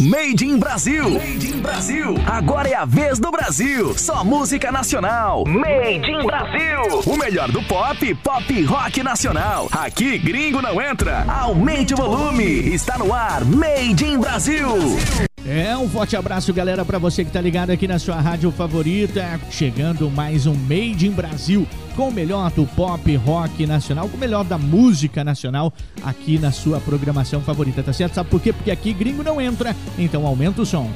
Made in Brasil. Made in Brasil. Agora é a vez do Brasil. Só música nacional. Made in Brasil. O melhor do pop, pop rock nacional. Aqui gringo não entra. Aumente o volume. Está no ar. Made in Brasil. É, um forte abraço, galera, para você que tá ligado aqui na sua rádio favorita. Chegando mais um Made in Brasil com o melhor do pop rock nacional, com o melhor da música nacional aqui na sua programação favorita, tá certo? Sabe por quê? Porque aqui gringo não entra, então aumenta o som.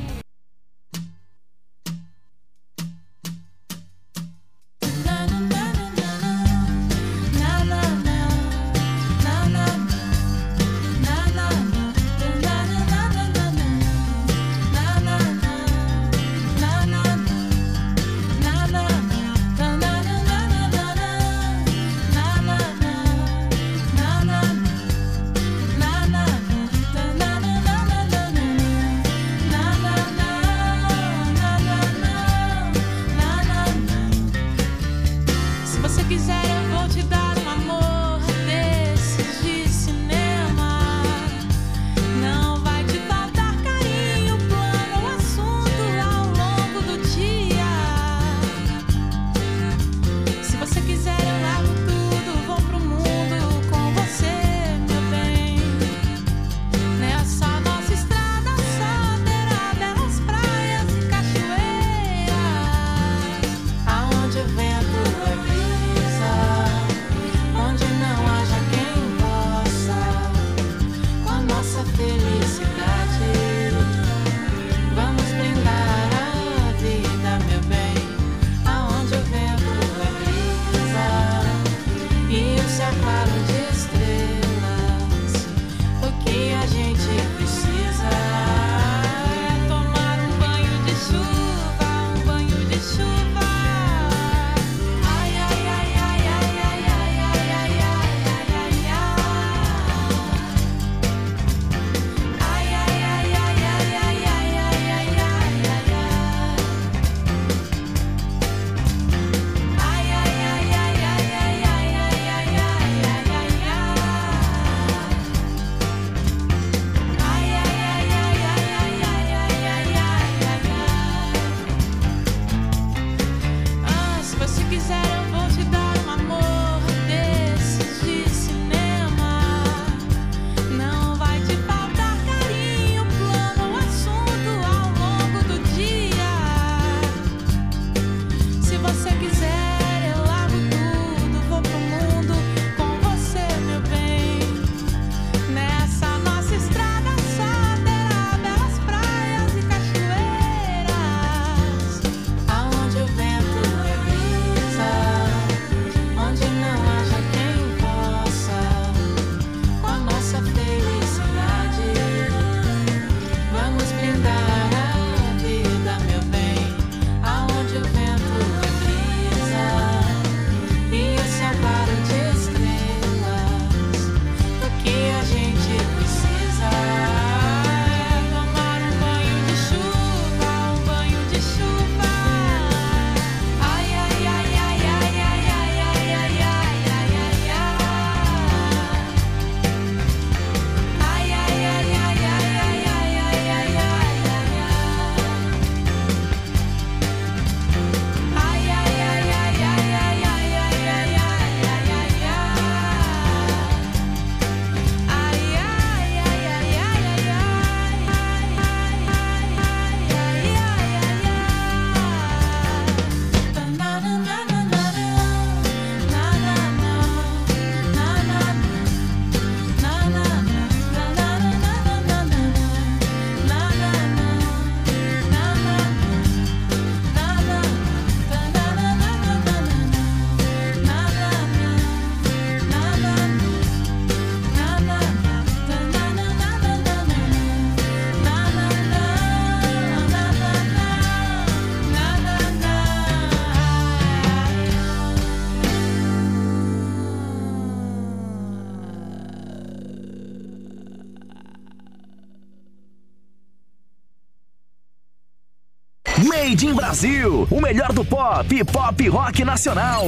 Brasil, o melhor do pop, pop rock nacional.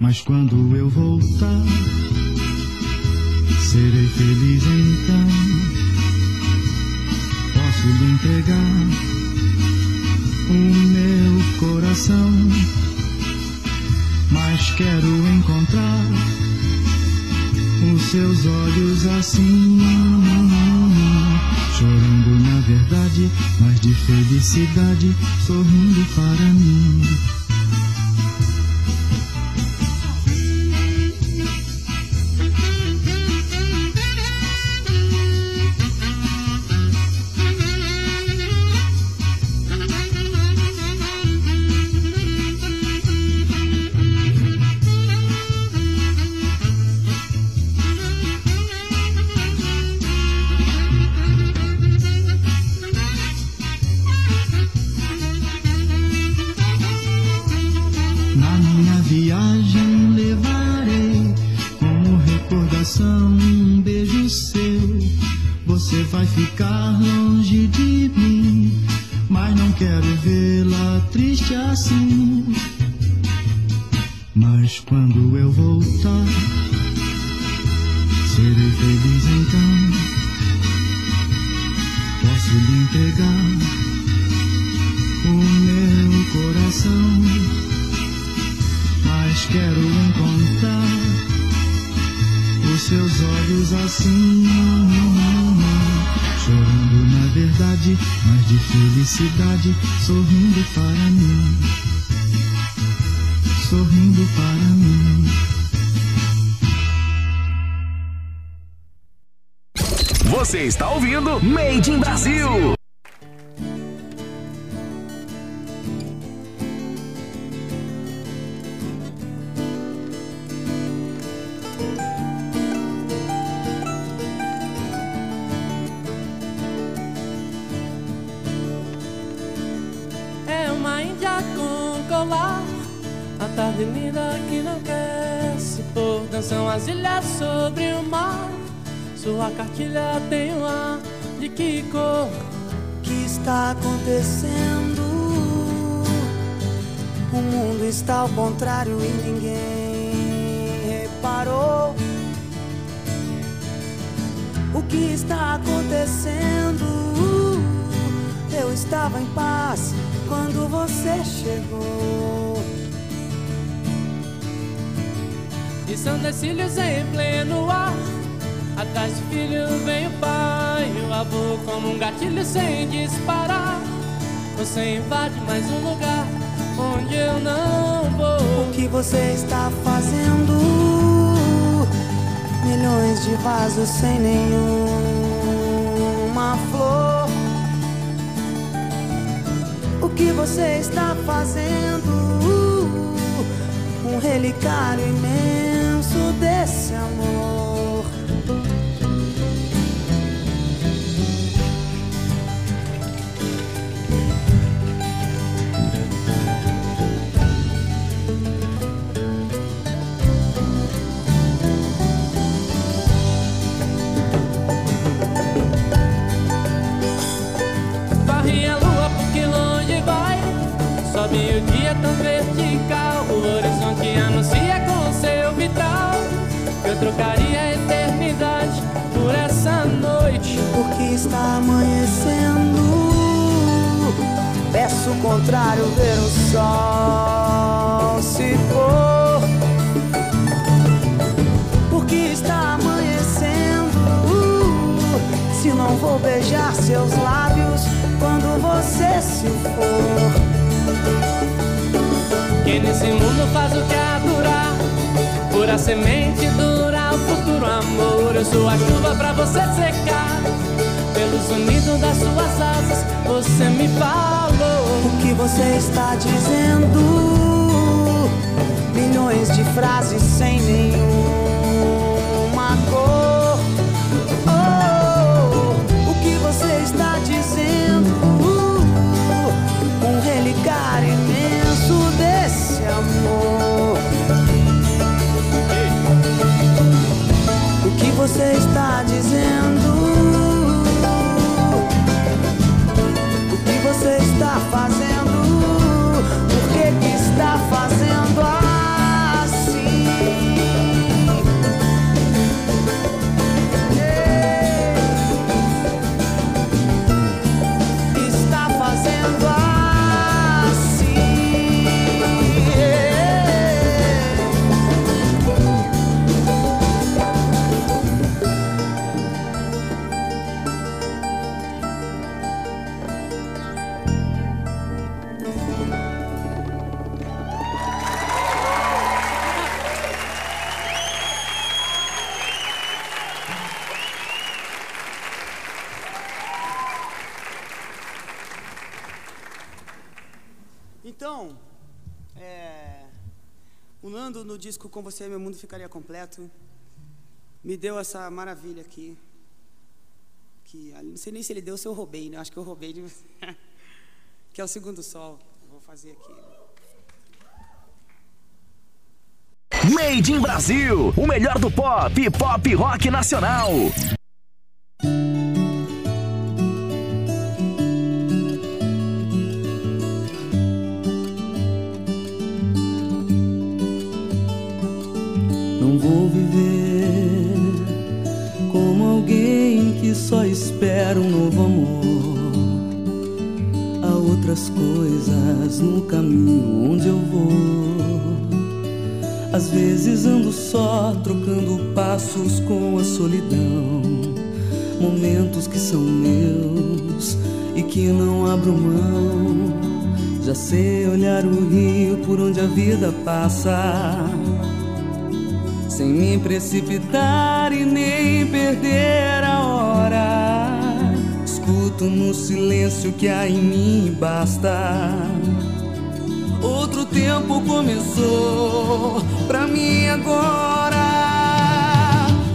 Mas quando eu voltar, serei feliz então. Posso lhe entregar o meu coração mas quero encontrar os seus olhos assim, chorando na verdade, mas de felicidade, sorrindo para mim. favor, como um gatilho sem disparar. Você invade mais um lugar onde eu não vou. O que você está fazendo? Milhões de vasos sem nenhuma flor. O que você está fazendo? Um relicário imenso desse amor. meio-dia tão vertical. O horizonte anuncia com o seu vital. Eu trocaria a eternidade por essa noite. Porque está amanhecendo. Peço o contrário, ver o sol se pôr. Porque está amanhecendo. Se não vou beijar seus lábios quando você se for. Quem nesse mundo faz o que adorar Pura semente dura o futuro amor. Eu sou a chuva pra você secar. Pelo sonido das suas asas Você me falou. O que você está dizendo? Milhões de frases sem nenhuma cor. Você está dizendo? O que você está fazendo? O Nando no disco Com Você Meu Mundo Ficaria Completo me deu essa maravilha aqui. Que não sei nem se ele deu ou se eu roubei, né? Acho que eu roubei de você. que é o segundo sol. Vou fazer aqui. Made in Brasil, o melhor do pop pop rock nacional. No caminho onde eu vou. Às vezes ando só, trocando passos com a solidão. Momentos que são meus e que não abro mão. Já sei olhar o rio por onde a vida passa sem me precipitar e nem perder a hora. Escuto no silêncio que há em mim e basta. Tempo começou pra mim agora.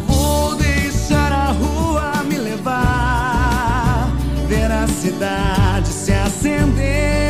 Vou deixar a rua me levar, ver a cidade se acender.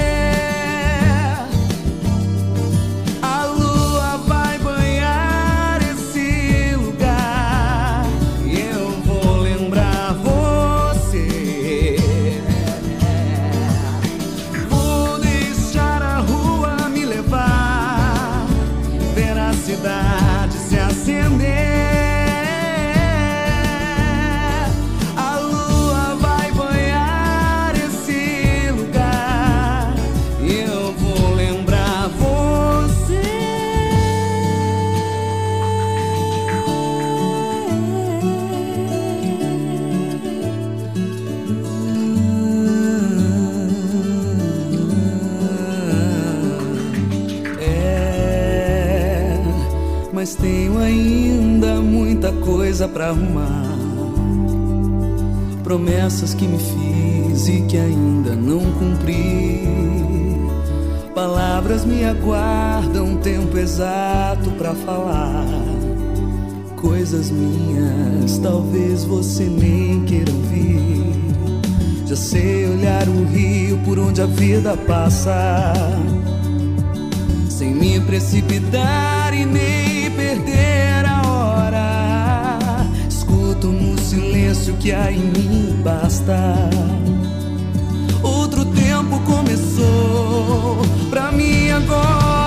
Coisa pra arrumar. Promessas que me fiz e que ainda não cumpri. Palavras me aguardam tempo exato pra falar. Coisas minhas, talvez você nem queira ouvir. Já sei olhar o rio por onde a vida passa, sem me precipitar e nem perder silêncio que há em mim basta. Outro tempo começou pra mim agora.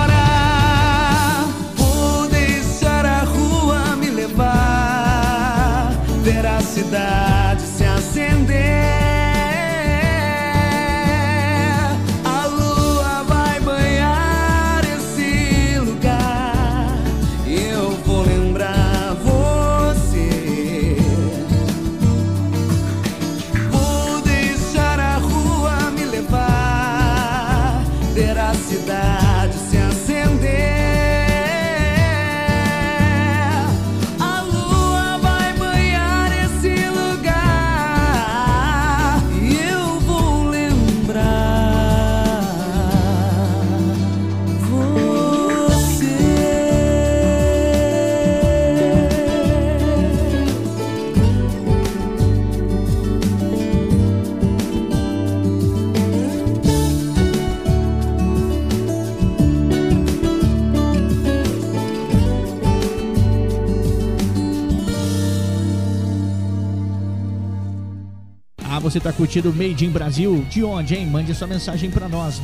Você tá curtindo Made in Brasil? De onde, hein? Mande sua mensagem para nós,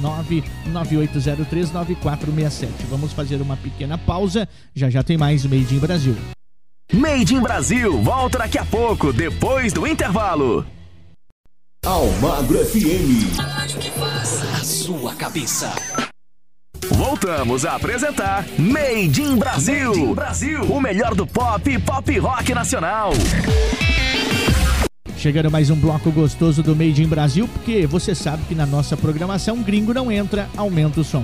998039467. Vamos fazer uma pequena pausa, já já tem mais Made in Brasil. Made in Brasil, volta daqui a pouco, depois do intervalo. Almagro FM. A sua cabeça. Voltamos a apresentar Made in Brasil. Made in Brasil. O melhor do pop e pop rock nacional. Chegando mais um bloco gostoso do Made in Brasil, porque você sabe que na nossa programação gringo não entra, aumenta o som.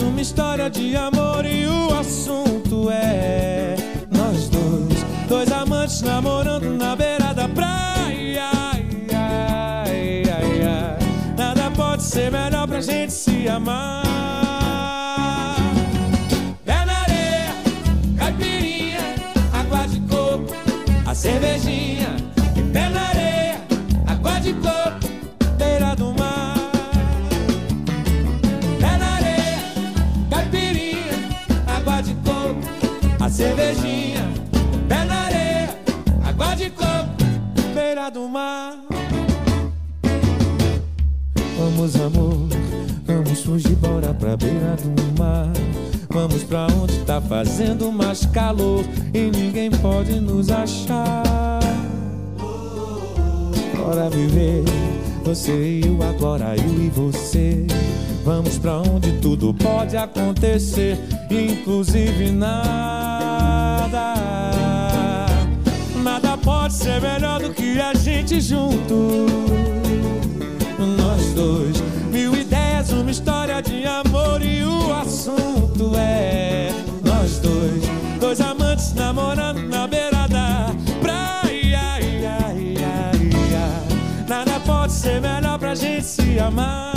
uma história de amor e o assunto é nós dois. Dois amantes namorando na beira da praia. Ai, ai, ai, Nada pode ser melhor pra gente se amar. Calor e ninguém pode nos achar. Bora viver, você e eu agora, eu e você. Vamos pra onde tudo pode acontecer, inclusive nada. Nada pode ser melhor do que a gente junto. Nós dois, mil ideias, uma história de amor e namorando na beira da praia. Nada pode ser melhor pra gente se amar.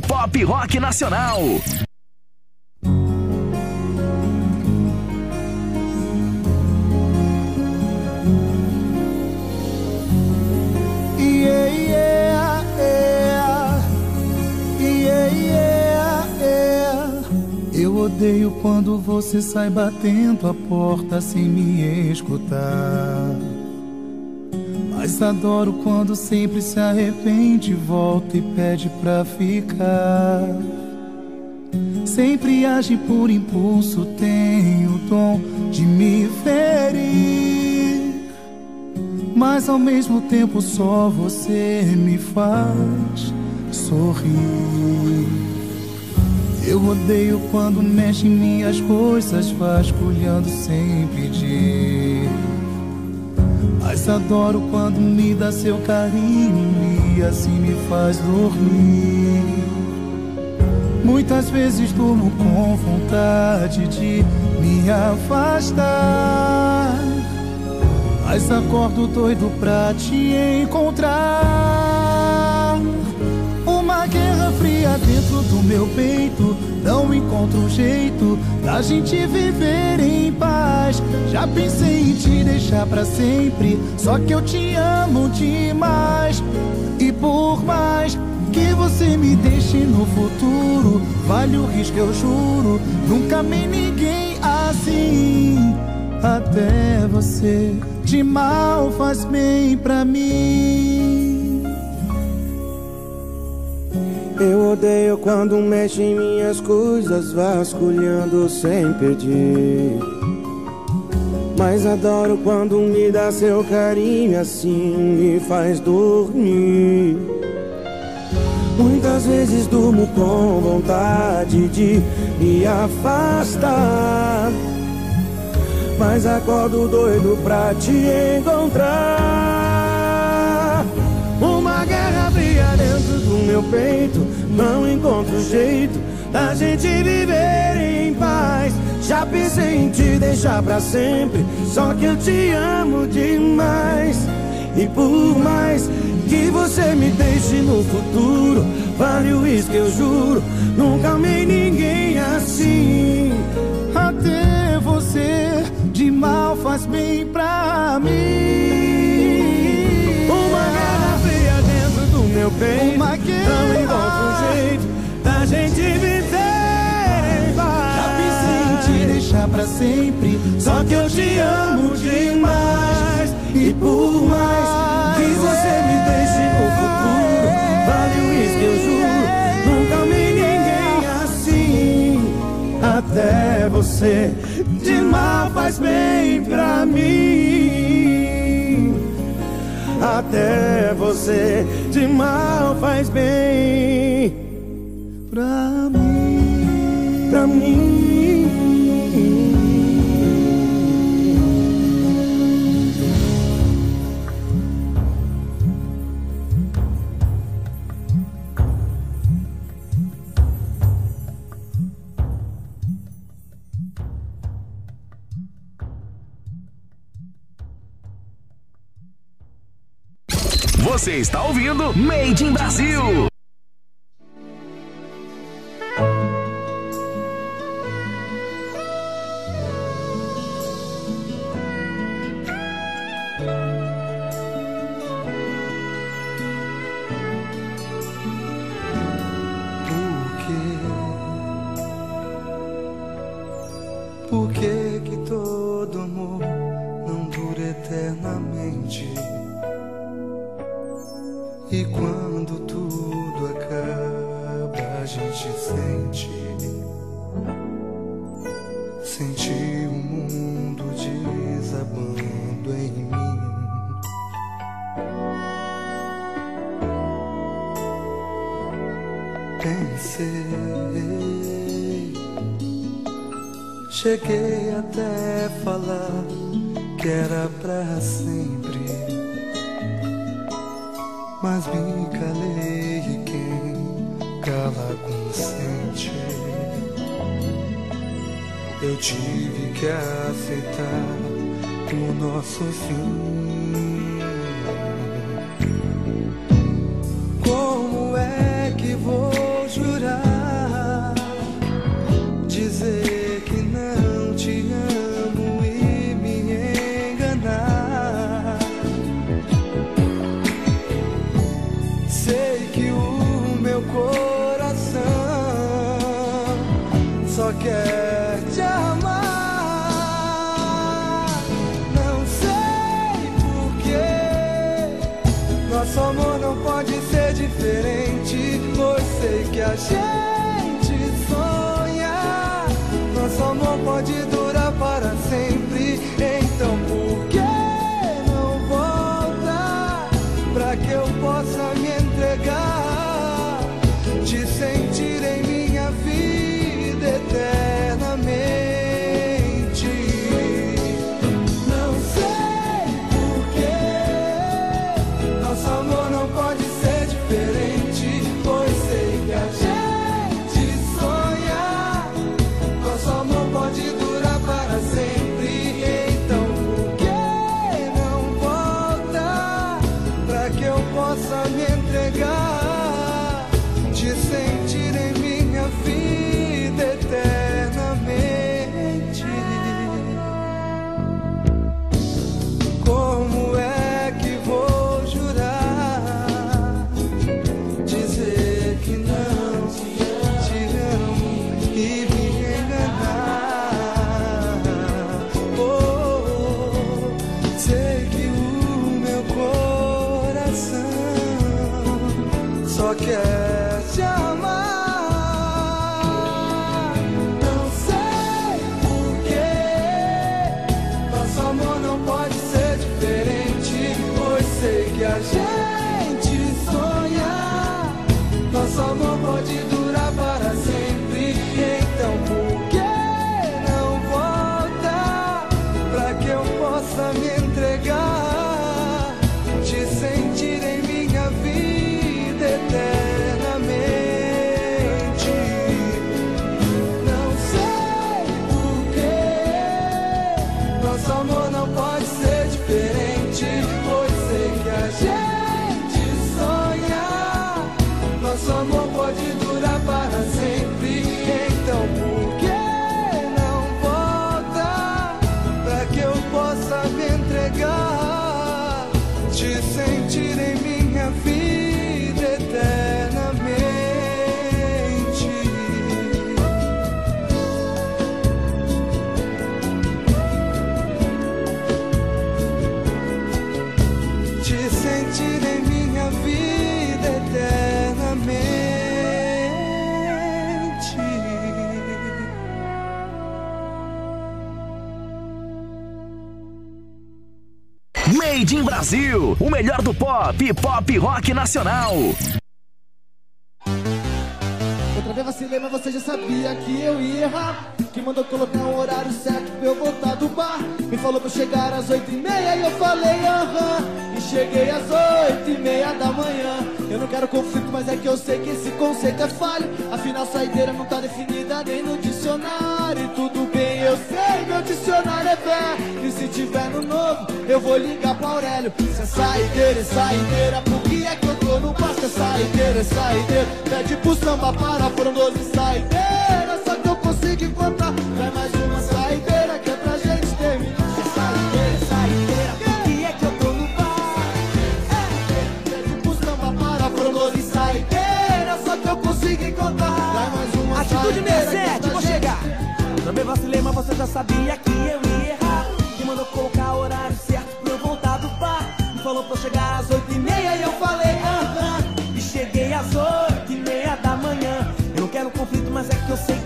Pop rock nacional. Odeio quando você sai batendo a porta sem me escutar. Mas adoro quando sempre se arrepende, volta e pede pra ficar. Sempre age por impulso, tem o dom de me ferir. Mas ao mesmo tempo só você me faz sorrir. Eu odeio quando mexe em minhas coisas, vasculhando sem pedir. Mas adoro quando me dá seu carinho e assim me faz dormir. Muitas vezes durmo com vontade de me afastar. Mas acordo doido pra te encontrar. Fria dentro do meu peito. Não encontro um jeito da gente viver em paz. Já pensei em te deixar pra sempre. Só que eu te amo demais. E por mais que você me deixe no futuro, vale o risco, eu juro. Nunca amei ninguém assim. Até você de mal faz bem pra mim. Eu odeio quando mexe em minhas coisas, vasculhando sem pedir. Mas adoro quando me dá seu carinho, assim me faz dormir. Muitas vezes durmo com vontade de me afastar. Mas acordo doido pra te encontrar. Uma guerra fria dentro do meu peito. Não encontro jeito da gente viver em paz. Já pensei em te deixar pra sempre. Só que eu te amo demais. E por mais que você me deixe no futuro, vale o risco, eu juro. Nunca amei ninguém assim. Até você de mal faz bem pra mim. Meu peito. Uma guerra. Não encontro um jeito da gente viver. Já pensei em te deixar pra sempre. Só que eu te amo demais. E por mais que você me deixe no futuro, vale o risco, eu juro. Nunca amei ninguém assim. Até você de mal faz bem pra Até você. De mal faz bem está ouvindo Made in Brasil. Brasil, o melhor do pop pop rock nacional. Outra vez vacilei, mas você já sabia que eu ia errar. Que mandou colocar um horário certo pra eu voltar do bar. Me falou pra chegar às oito e meia e eu falei aham. E cheguei às oito e meia da manhã. Eu não quero conflito, mas é que eu sei que esse conceito é falho. Afinal, saideira não tá definida nem no dicionário. E tudo bem, eu sei, meu dicionário é velho. E se tiver no novo, eu vou ligar pra Aurélio. Se é saideira, é saideira, por que é que eu tô no? Se é saideira, é saideira, pede pro samba para, foram 12 saideiras. Só sabia que eu ia errar. Que mandou colocar o horário certo pra eu voltar do bar. Me falou pra eu chegar às oito e meia e eu falei aham. E cheguei às oito e meia da manhã. Eu não quero conflito, mas é que eu sei que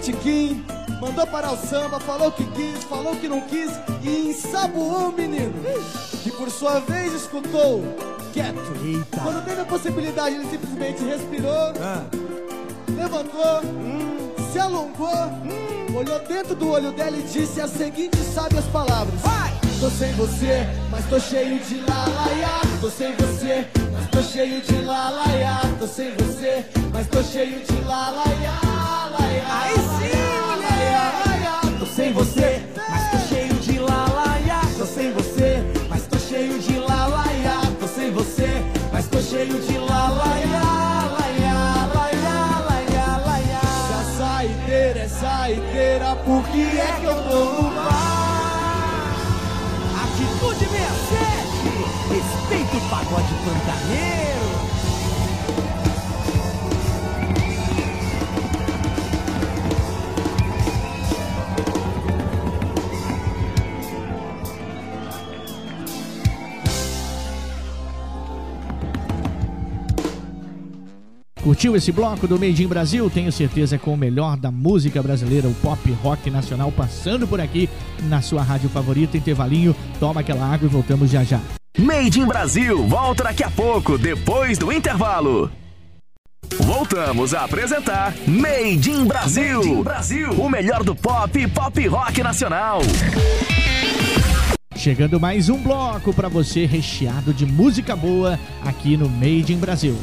botequim, mandou parar o samba, falou que quis, falou que não quis e ensaboou o menino. Que por sua vez escutou quieto. Eita. Quando teve a possibilidade, ele simplesmente respirou, Ah. levantou, se alongou, olhou dentro do olho dela e disse as seguintes sábias palavras. Vai! Tô sem você, mas tô cheio de lalaiá. Tô sem você, mas tô cheio de lalaiá. Tô sem você, mas tô cheio de lalaiá. Aí sim, mulher! Tô sem você, mas tô cheio de lalaiá. Tô sem você, mas tô cheio de lalaiá. Tô sem você, mas tô cheio de lalaiá. Laiá, laiá, laiá, laiá. Se a saideira é saideira, por que é que eu tô no bar? Atitude 67, respeita o pagode pantaneiro. Curtiu esse bloco do Made in Brasil? Tenho certeza com o melhor da música brasileira, o pop rock nacional, passando por aqui na sua rádio favorita, intervalinho. Toma aquela água e voltamos já já. Made in Brasil volta daqui a pouco, depois do intervalo. Voltamos a apresentar Made in Brasil. Made in Brasil, o melhor do pop e pop rock nacional. Chegando mais um bloco para você recheado de música boa aqui no Made in Brasil.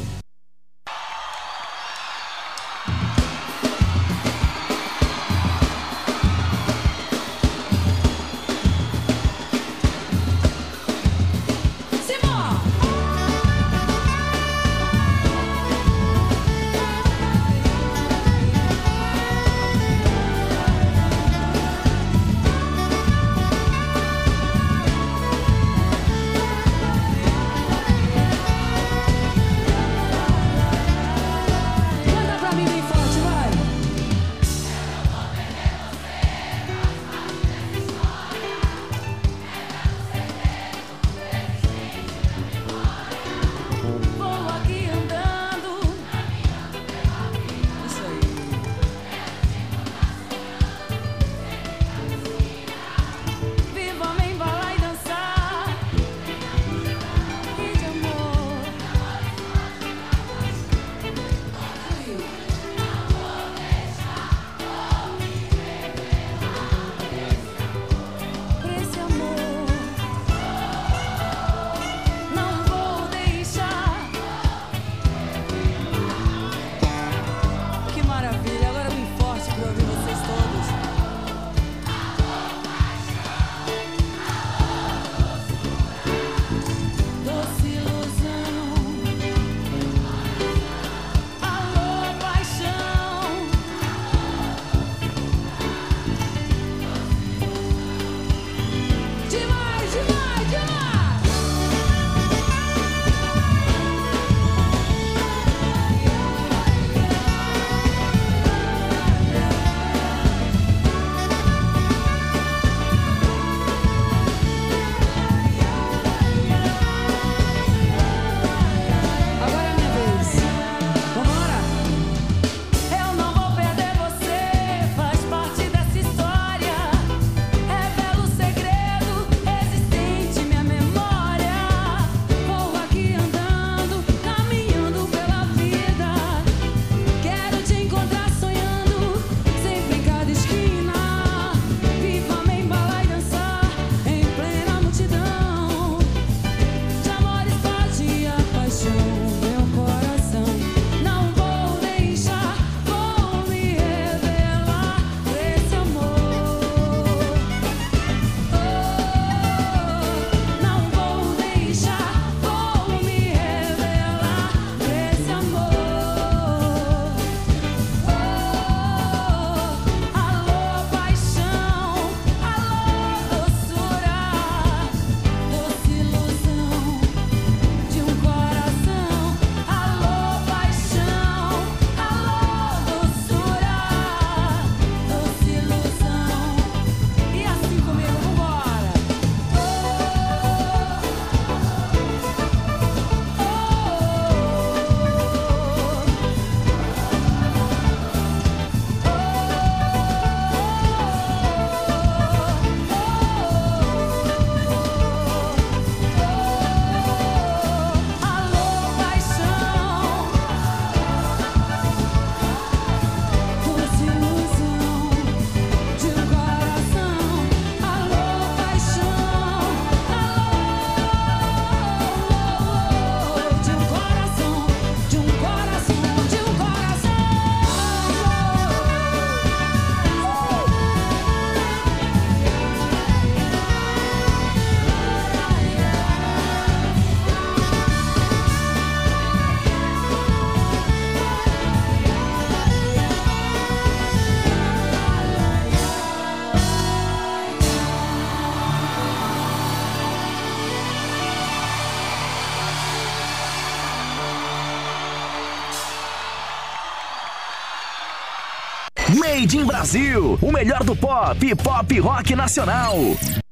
Melhor do pop pop rock nacional.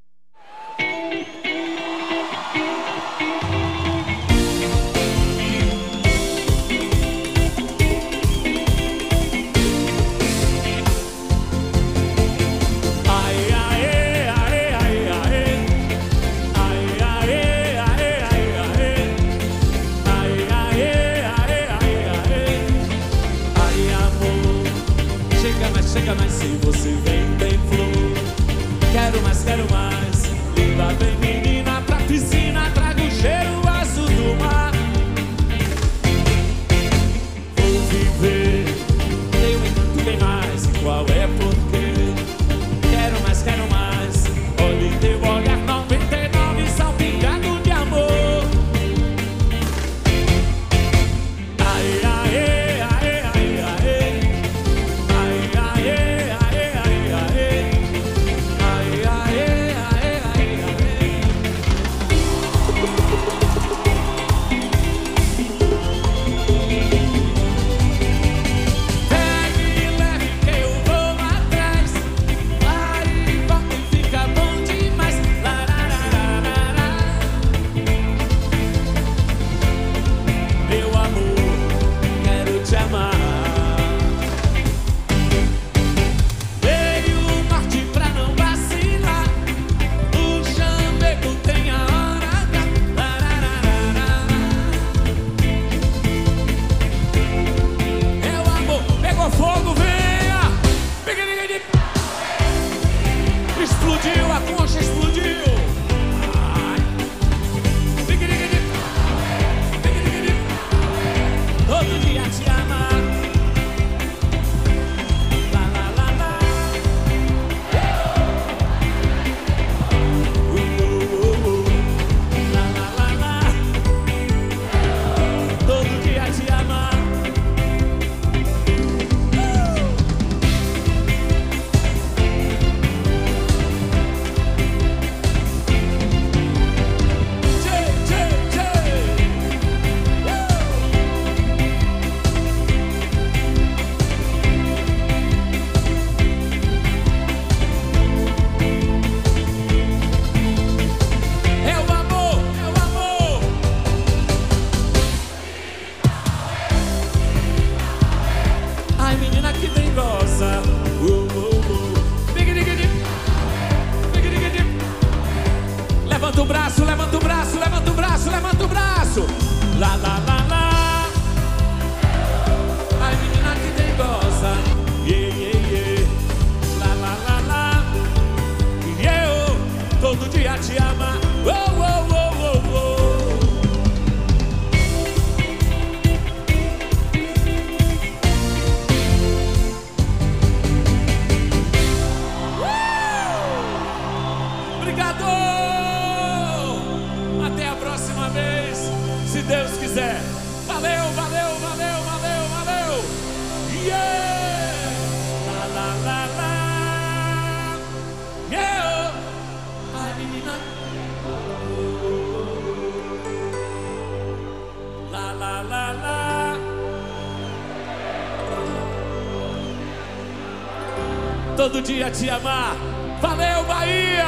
Todo dia te amar. Valeu, Bahia!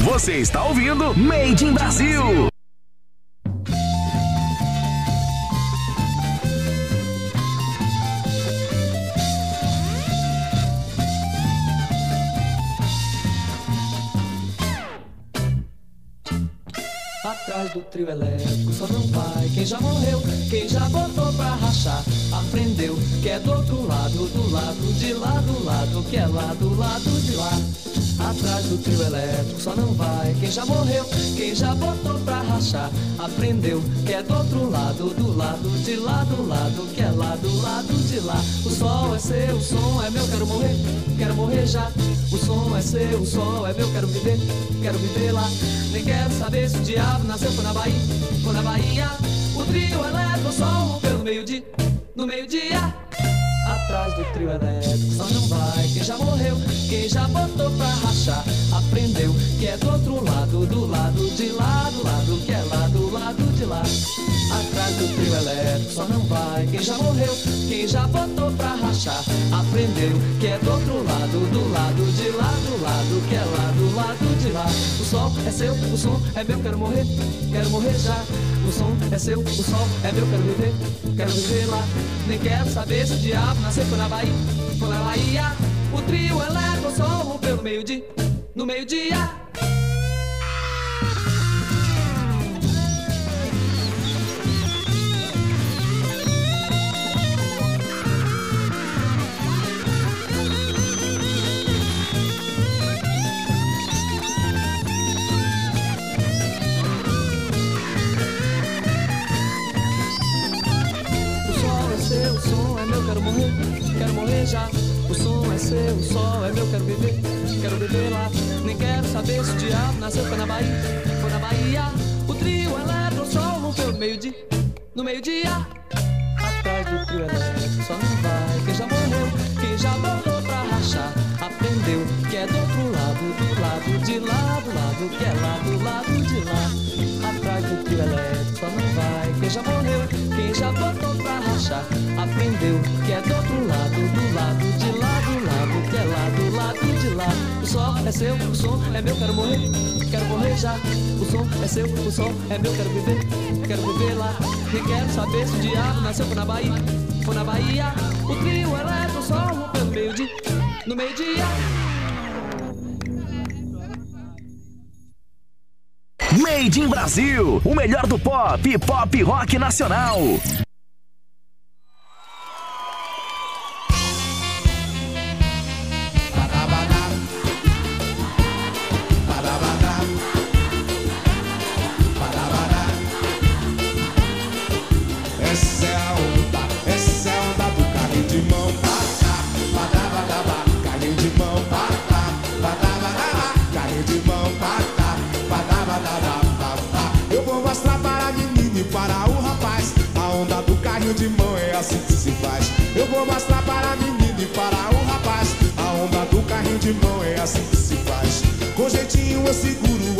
Você está ouvindo Made in Brasil. Trio elétrico só não vai quem já morreu, quem já botou pra rachar. Aprendeu que é do outro lado, do lado de lá, do lado que é lá, do lado de lá. Atrás do trio elétrico só não vai quem já morreu, quem já botou pra rachar. Aprendeu que é do outro lado, do lado de lá, do lado que é lá, do lado de lá. O sol é seu, o som é meu, quero morrer, quero morrer já. O som é seu, o sol é meu, quero viver, quero viver lá. Nem quero saber se o diabo nasceu foi na Bahia, foi na Bahia. O trio elétrico só rompeu no meio-dia, no meio-dia. Atrás do trio elétrico só não vai quem já morreu, quem já botou pra rachar. Aprendeu que é do outro lado, do lado de lá, do lado que é lá, do lado de lá. Atrás do trio elétrico só não vai quem já morreu, quem já botou pra rachar. Aprendeu que é do outro lado, do lado de lá, do lado que é lá, do lado de lá. O sol é seu, o som é meu, quero morrer, quero morrer já. O som é seu, o sol é meu, quero viver, quero viver lá. Nem quero saber se o diabo nasceu na Bahia, foi na Bahia. O trio elétrico só rompeu no meio-dia, no meio-dia. O som é seu, o sol é meu, quero viver, quero viver lá. Nem quero saber se o diabo nasceu foi na Bahia, foi na Bahia. O trio elétrico só rompeu no meio-dia, no meio-dia. Atrás do trio elétrico só não vai quem já morreu, quem já botou pra rachar. Aprendeu que é do outro lado, do lado de lá, do lado que é lá, do lado de lá. Atrás do trio elétrico já morreu, quem já botou pra rachar. Aprendeu que é do outro lado, do lado de lá, do lado que é lá, do lado de lá. O sol é seu, o som é meu, quero morrer, quero morrer já. O som é seu, o som é meu, quero viver, quero viver lá. Nem quero saber se o diabo nasceu foi na Bahia, foi na Bahia. O trio elétrico rompeu no meio-dia, no meio-dia. Made in Brasil, o melhor do pop pop rock nacional.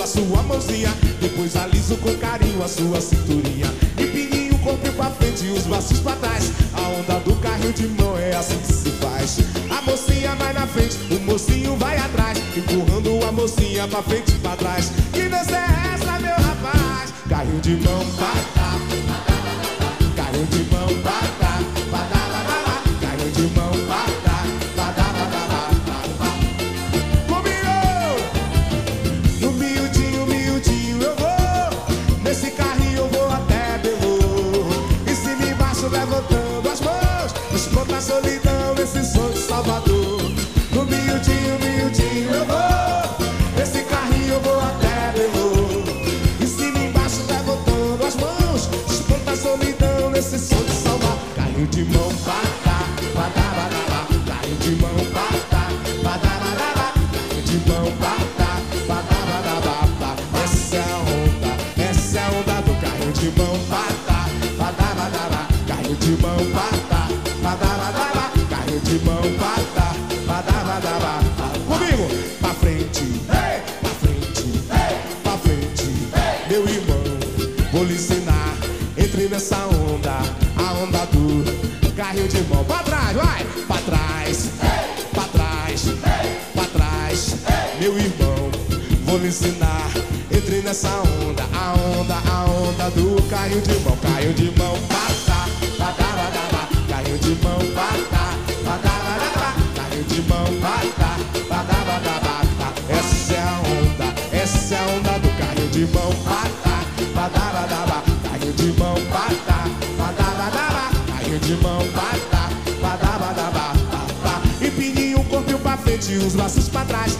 A sua mãozinha, depois aliso com carinho a sua cinturinha. Empininho o corpo pra frente e os braços pra trás. A onda do carrinho de mão é assim que se faz. A mocinha vai na frente, o mocinho vai atrás, empurrando a mocinha pra frente e pra trás. Que dança é essa, meu rapaz? Carrinho de mão cá, carrinho de mão pra mão pra cá, badabadaba Carrinho de mão pra cá, badabadaba Carrinho de mão pra cá, badabadaba Comigo, pra frente, pra frente, pra frente. Meu irmão, vou lhe ensinar. Entre nessa onda, a onda do carrinho de mão. Pra trás, vai! Pra trás, pra trás, pra trás. Meu irmão, vou lhe ensinar. Entre nessa onda, a onda do carrinho de mão Carrinho de mão, pata, badabadaba Carrinho de mão, pata, badabadaba Carrinho de mão, pata, badabadaba Essa é a onda, essa é a onda do carrinho de mão Pata, badabadaba Carrinho de mão, pata, badabadaba Carrinho de mão, pata, badabadaba Empininho o corpo pra frente e os braços pra trás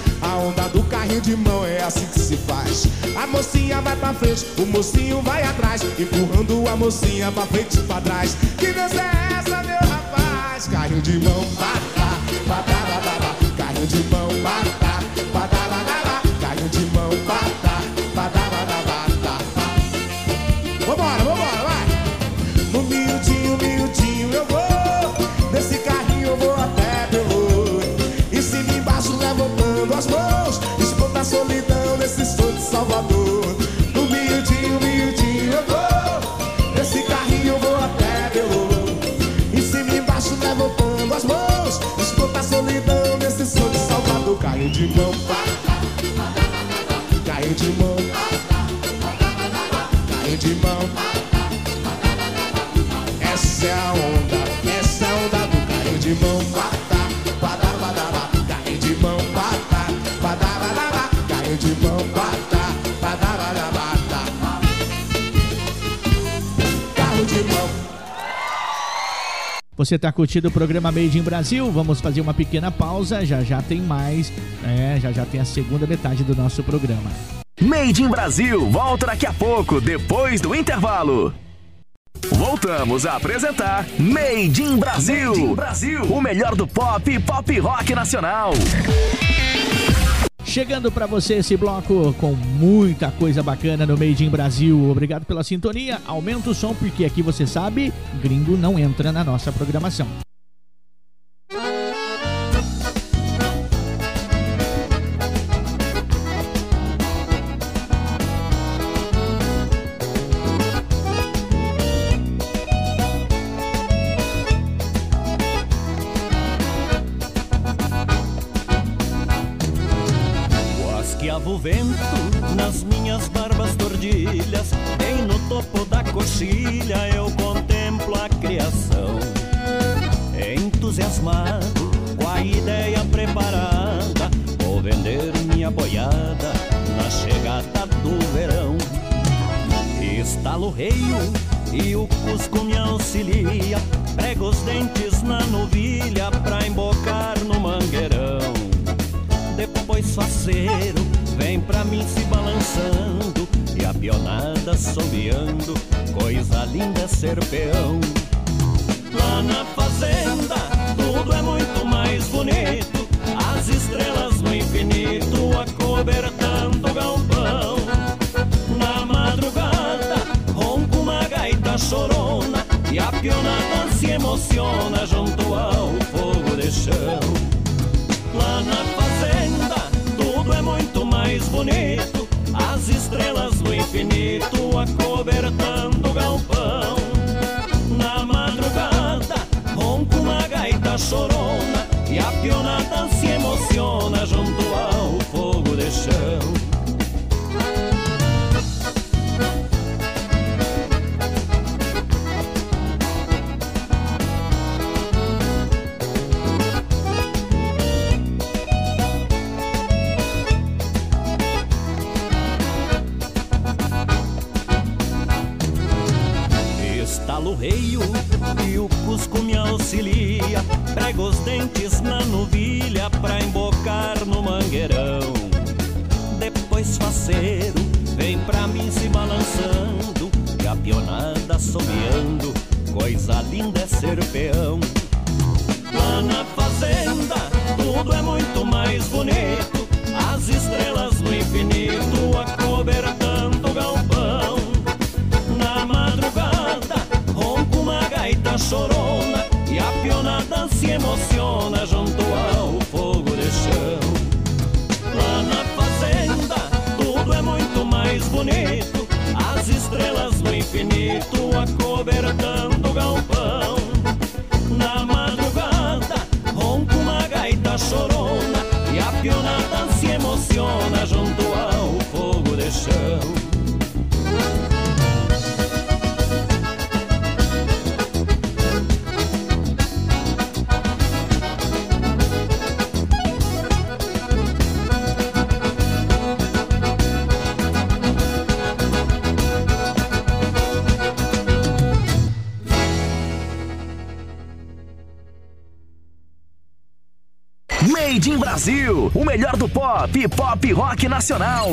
do carrinho de mão é assim que se faz. A mocinha vai pra frente, o mocinho vai atrás Empurrando a mocinha pra frente e pra trás. Que dança é essa, meu rapaz? Carrinho de mão, pata, Salvador. Caiu de Você está curtindo o programa Made in Brasil? Vamos fazer uma pequena pausa. Já já tem mais. É, já já tem a segunda metade do nosso programa. Made in Brasil volta daqui a pouco, depois do intervalo. Voltamos a apresentar Made in Brasil. Brasil, o melhor do pop e pop rock nacional. Chegando para você esse bloco com muita coisa bacana no Made in Brasil. Obrigado pela sintonia. Aumenta o som porque aqui você sabe, gringo não entra na nossa programação. Estalo o reio e o cusco me auxilia Prego os dentes na novilha pra embocar no mangueirão depois faceiro vem pra mim se balançando e a pionada sobeando, coisa linda ser peão. Lá na fazenda tudo é muito mais bonito, as estrelas no infinito acobertando o galpão. Chorona e a pionada se emociona junto ao fogo de chão. Lá na fazenda tudo é muito mais bonito. As estrelas no infinito acobertando o galpão. Na madrugada ronca uma gaita chorona e a pionada se emociona junto ao fogo de chão. Dentes na novilha pra embocar no mangueirão. Depois faceiro vem pra mim se balançando E a pionada sobeando, coisa linda é ser peão. Lá na fazenda tudo é muito mais bonito As estrelas no infinito acobertando se emociona junto ao fogo de chão. Lá na fazenda tudo é muito mais bonito. As estrelas no infinito acobertando o galpão. Na madrugada ronca uma gaita chorona. E a pionada se emociona junto ao fogo de chão Brasil, o melhor do pop pop rock nacional.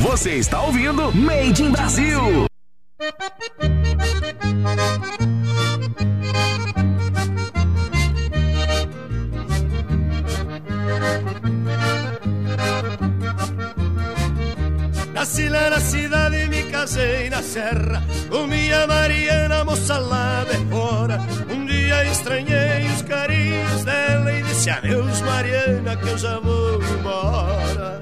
Você está ouvindo Made in Brasil. Nasci lá na cidade me casei na serra Com minha Mariana, moça lá de fora Um dia estranhei os carinhos dela E disse adeus Mariana que eu já vou embora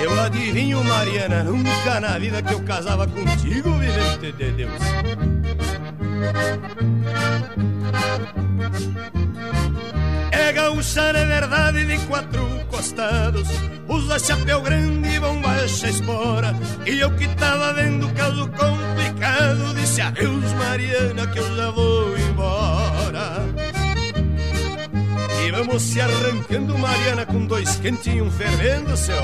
eu adivinho, Mariana, nunca na vida que eu casava contigo, vivente de Deus. É gaúcha, é verdade, de quatro costados Usa chapéu grande e vão baixa espora E eu que tava vendo caso complicado Disse adeus, Mariana, que eu já vou embora E vamos se arrancando, Mariana, com dois quentinhos fervendo, céu.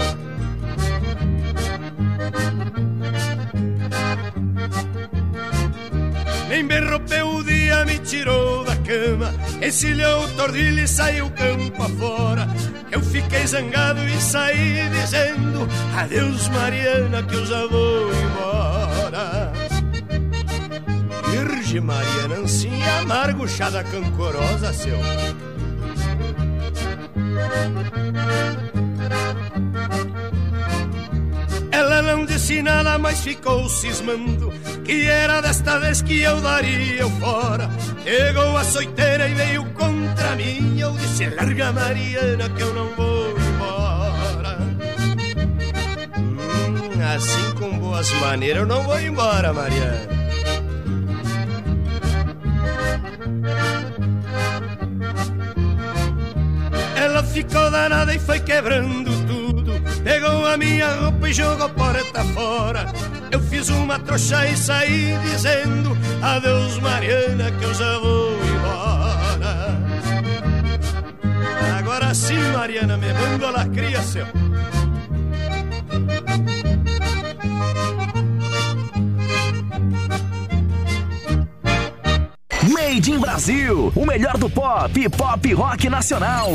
Nem berropeu dia me tirou da cama. Encilhou o tordilho e saiu campo afora. Eu fiquei zangado e saí dizendo Adeus Mariana que eu já vou embora. Virgem Mariana ansia, amargo chá da cancorosa seu disse nada, mas ficou cismando Que era desta vez que eu daria eu fora. Chegou a soiteira e veio contra mim. Eu disse, larga Mariana que eu não vou embora. Hum, Assim com boas maneiras eu não vou embora, Mariana. Ela ficou danada e foi quebrando. Pegou a minha roupa e jogou porta fora. Eu fiz uma trouxa e saí dizendo: Adeus, Mariana, que eu já vou embora. Agora sim, Mariana, me manda a cria, seu. Made in Brasil, o melhor do pop pop rock nacional.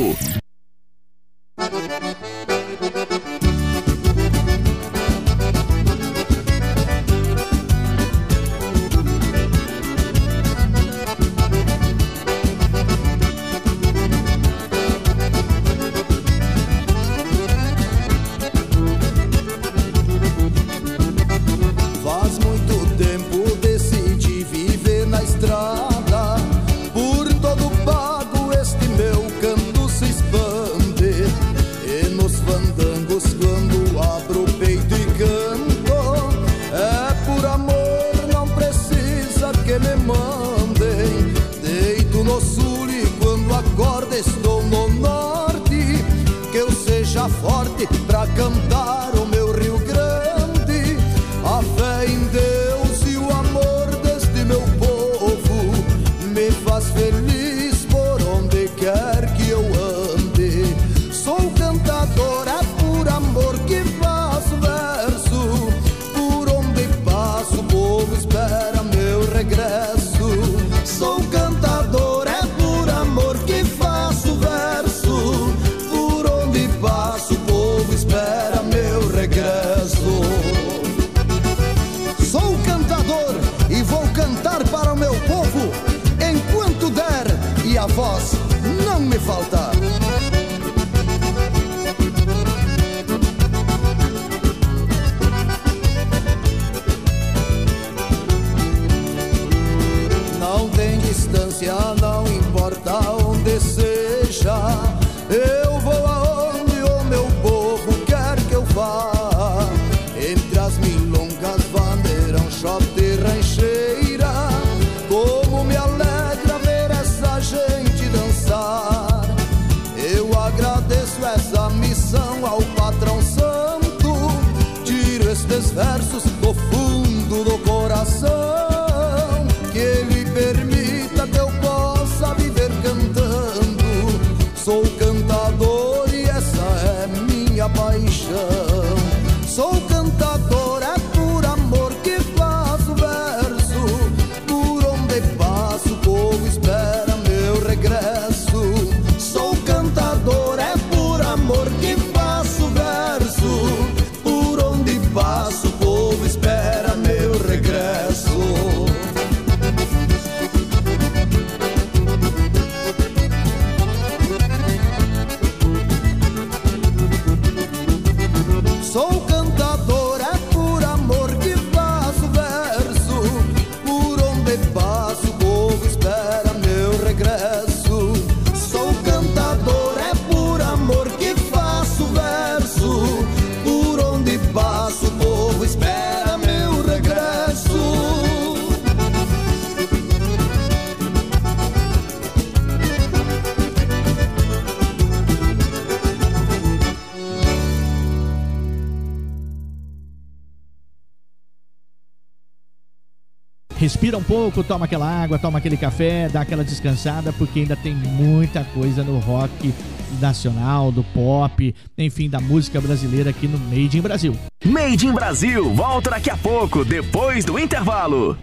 Respira um pouco, toma aquela água, toma aquele café, dá aquela descansada, porque ainda tem muita coisa no rock nacional, do pop, enfim, da música brasileira aqui no Made in Brasil. Made in Brasil volta daqui a pouco, depois do intervalo.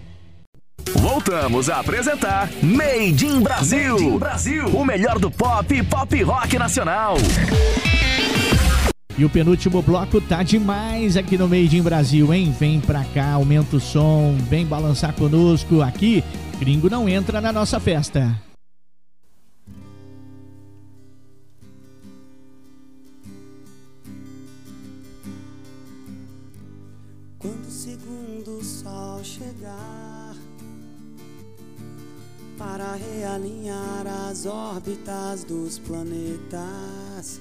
Voltamos a apresentar Made in Brasil, Made in Brasil. o melhor do pop e pop rock nacional. E o penúltimo bloco tá demais aqui no Made in Brasil, hein? Vem pra cá, aumenta o som, vem balançar conosco aqui. Gringo não entra na nossa festa. Quando o segundo sol chegar para realinhar as órbitas dos planetas,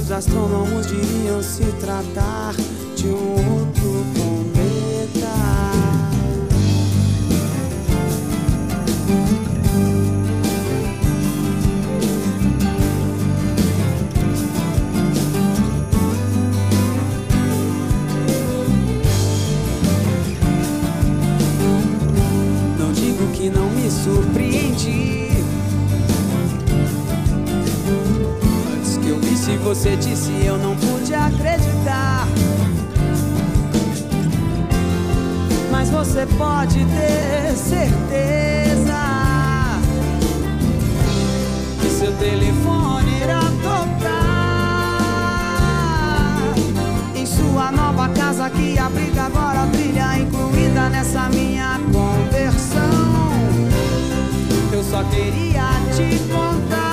os astrônomos diriam se tratar de um outro cometa. Não digo que não me surpreendi. Visse você disse eu não pude acreditar. Mas você pode ter certeza que seu telefone irá tocar em sua nova casa que abriga agora a trilha incluída nessa minha conversão. Eu só queria te contar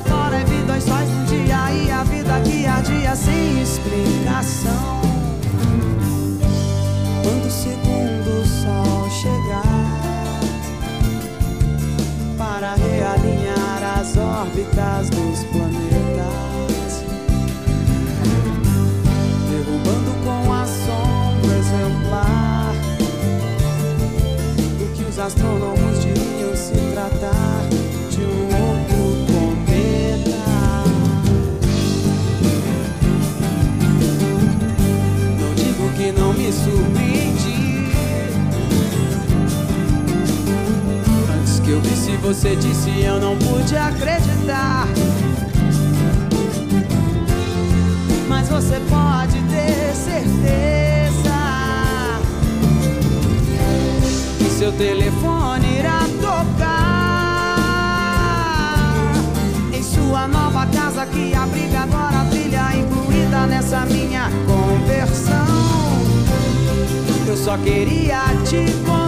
fora e vi dois sóis no dia e a vida que ardia sem explicação. Quando o segundo sol chegar para realinhar as órbitas dos planetas, você disse eu não pude acreditar. Mas você pode ter certeza que seu telefone irá tocar em sua nova casa que abriga agora a trilha incluída nessa minha conversão. Eu só queria te contar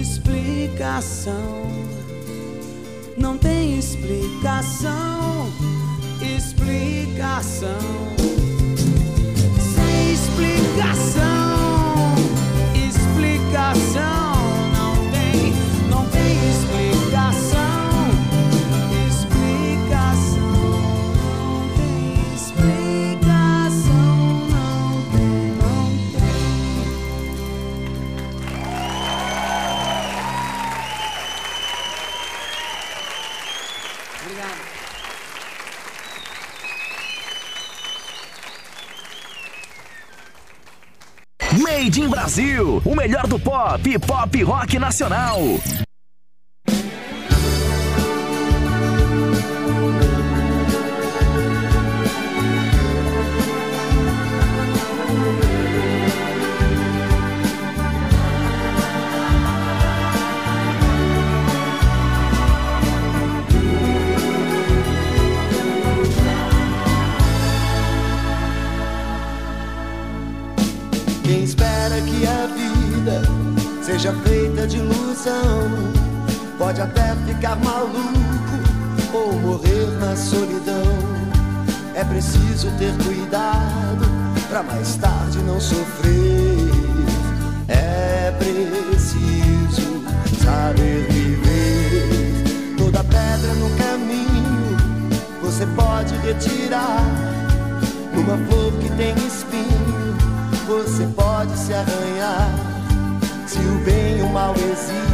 Explicação. Não tem explicação. Explicação. Sem explicação. Explicação. Brasil, o melhor do pop pop rock nacional. mais tarde não sofrer. É preciso saber viver. Toda pedra no caminho você pode retirar. Uma flor que tem espinho você pode se arranhar. Se o bem e o mal existem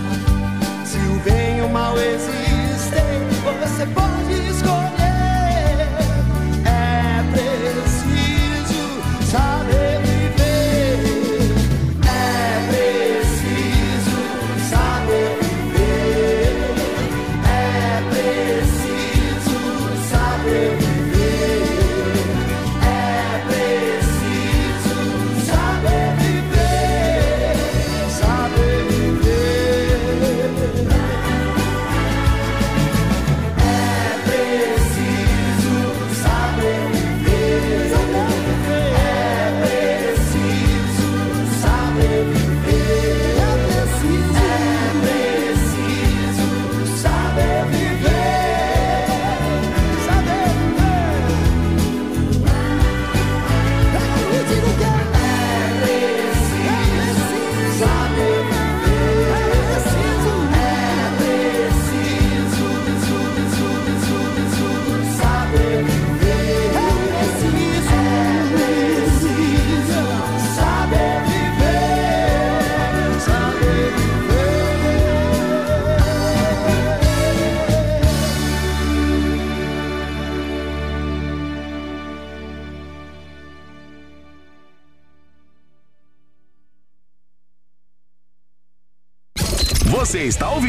bem ou o mal existem. Você pode escolher.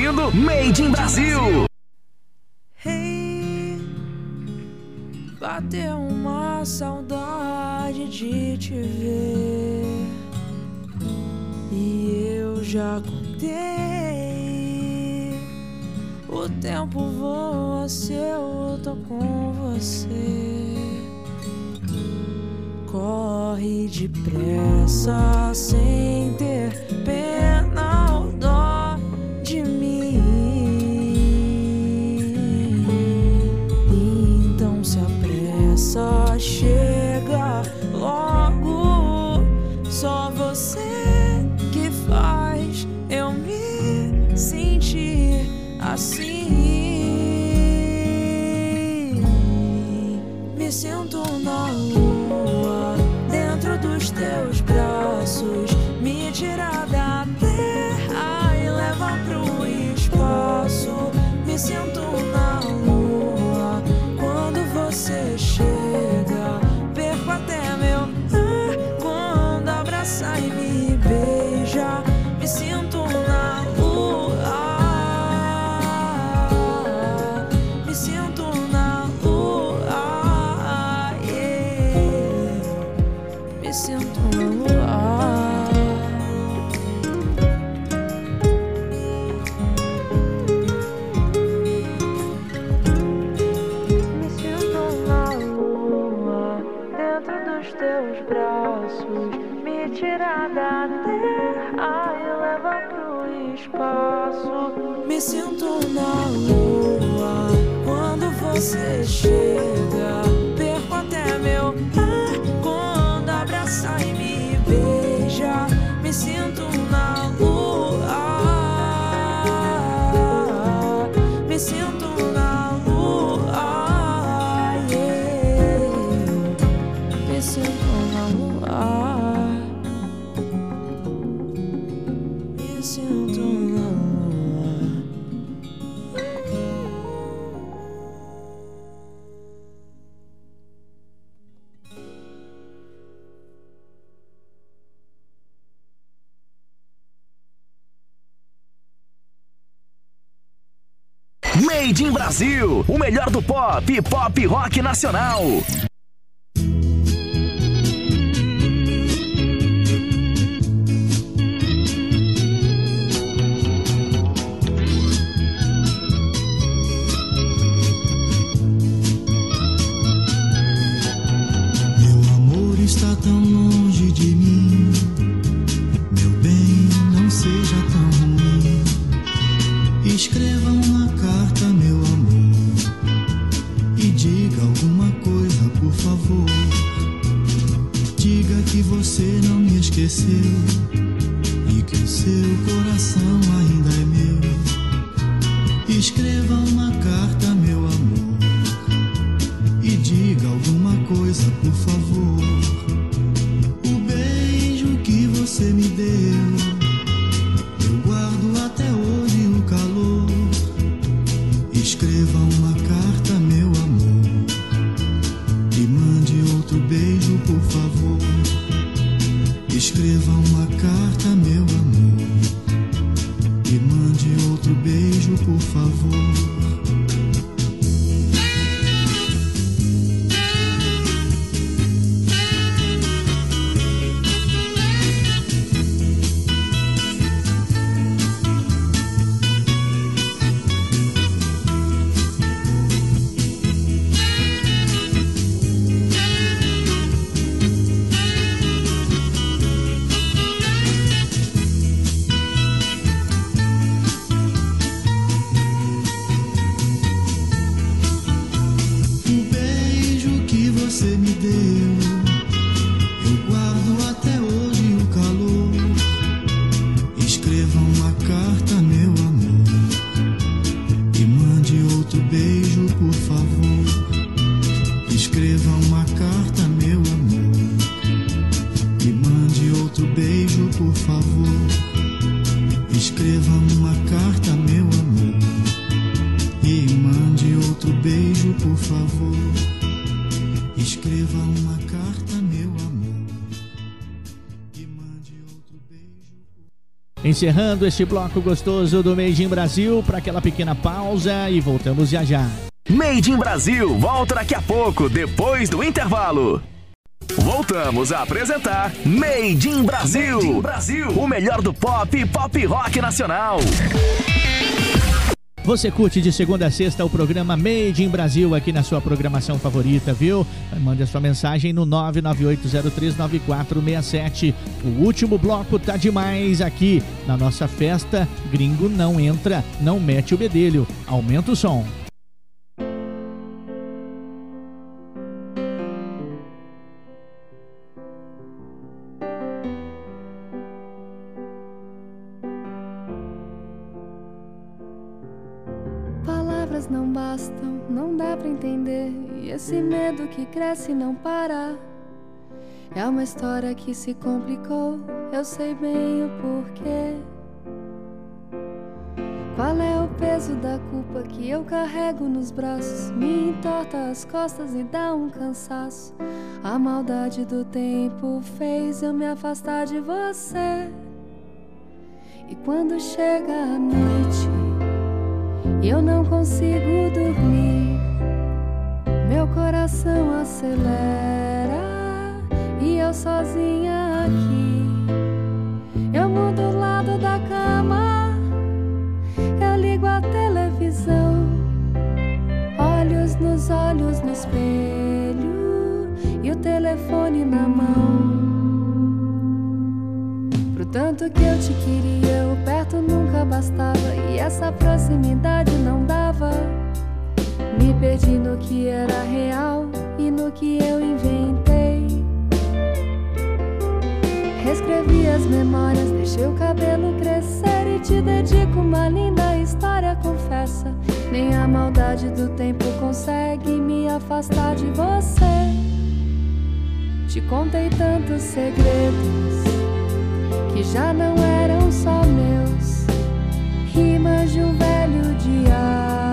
ouvindo Made in Brasil. Sinto na lua. Made in Brasil, o melhor do pop pop rock nacional. Encerrando este bloco gostoso do Made in Brasil para aquela pequena pausa e voltamos já já. Made in Brasil volta daqui a pouco, depois do intervalo. Voltamos a apresentar Made in Brasil, Made in Brasil, o melhor do pop e pop rock nacional. Você curte de segunda a sexta o programa Made in Brasil aqui na sua programação favorita, viu? Mande a sua mensagem no 998039467. O último bloco tá demais aqui na nossa festa. Gringo não entra, não mete o bedelho. Aumenta o som. Pra entender. E esse medo que cresce e não para. É uma história que se complicou, eu sei bem o porquê. Qual é o peso da culpa que eu carrego nos braços? Me entorta as costas e dá um cansaço. A maldade do tempo fez eu me afastar de você. E quando chega a noite eu não consigo dormir, meu coração acelera e eu sozinha aqui. Eu mudo o lado da cama, eu ligo a televisão. Olhos nos olhos no espelho e o telefone na mão. Pro tanto que eu te queria, o perto nunca bastava e essa proximidade não dava. Me perdi no que era real e no que eu inventei. Reescrevi as memórias, deixei o cabelo crescer e te dedico uma linda história, confessa. Nem a maldade do tempo consegue me afastar de você. Te contei tantos segredos que já não eram só meus. Rimas de um velho diabo.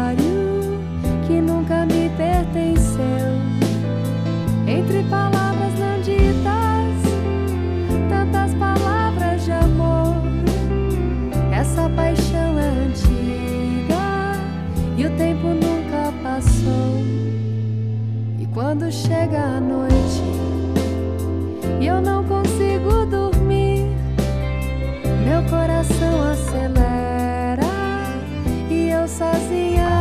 E quando chega a noite e eu não consigo dormir, meu coração acelera e eu sozinha.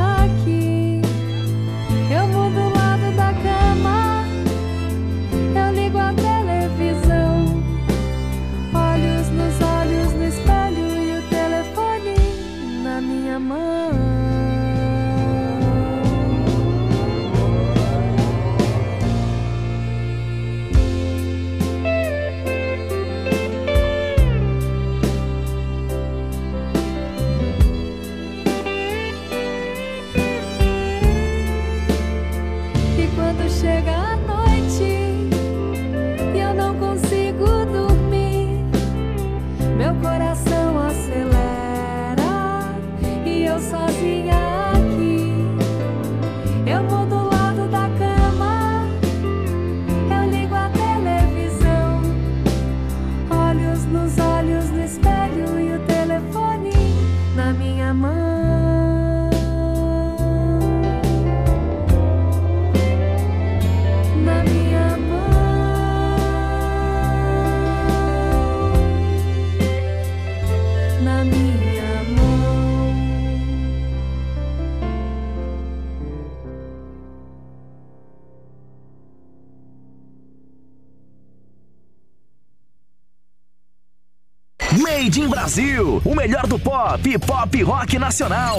Brasil, o melhor do pop, pop rock nacional.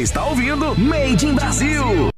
está ouvindo Made in Brasil.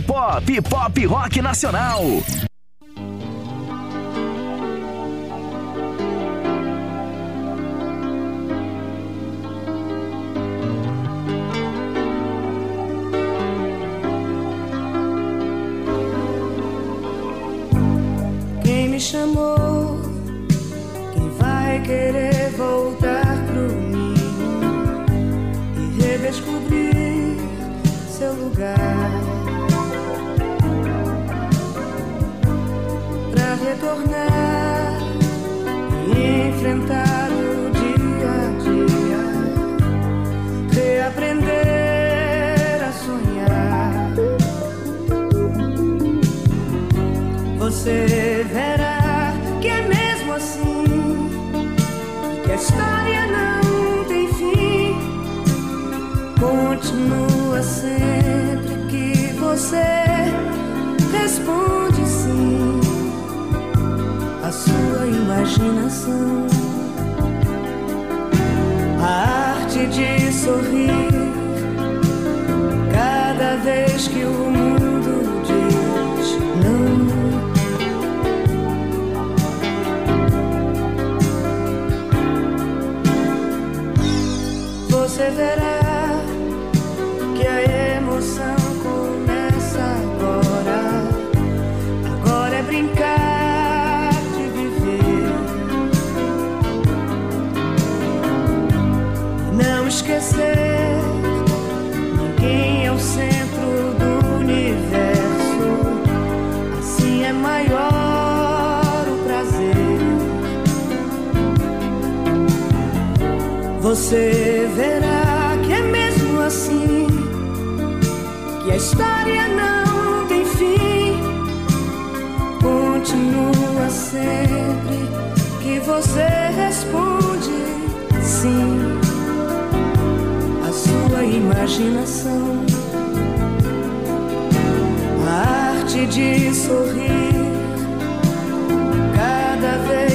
pop, pop rock nacional.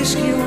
Cada vez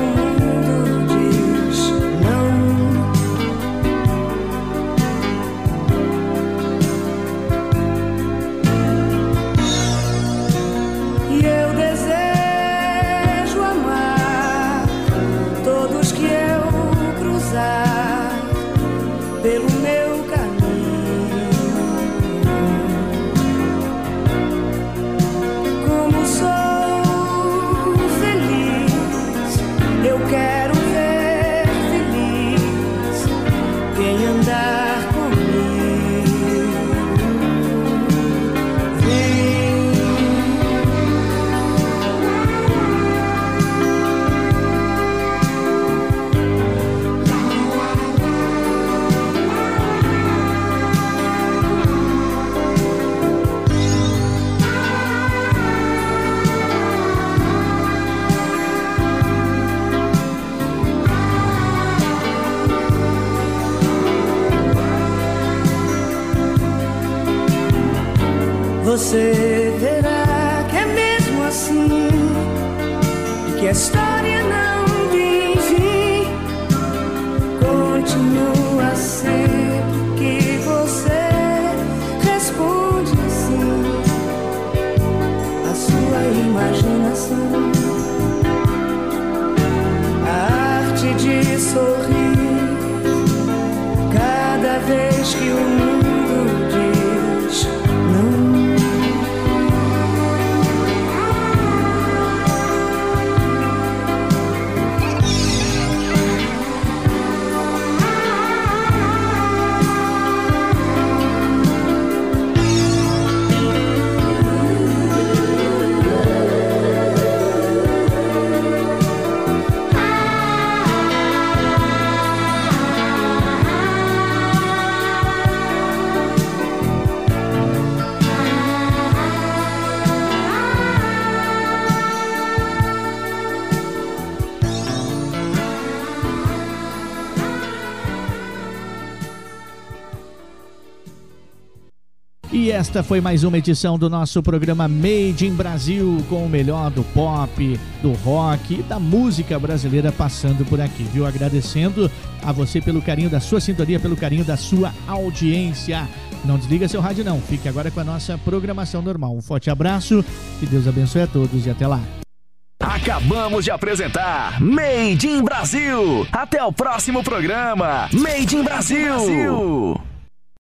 esta foi mais uma edição do nosso programa Made in Brasil, com o melhor do pop, do rock e da música brasileira passando por aqui, viu? Agradecendo a você pelo carinho da sua sintonia, pelo carinho da sua audiência. Não desliga seu rádio não, fique agora com a nossa programação normal. Um forte abraço, que Deus abençoe a todos e até lá. Acabamos de apresentar Made in Brasil. Até o próximo programa. Made in Brasil.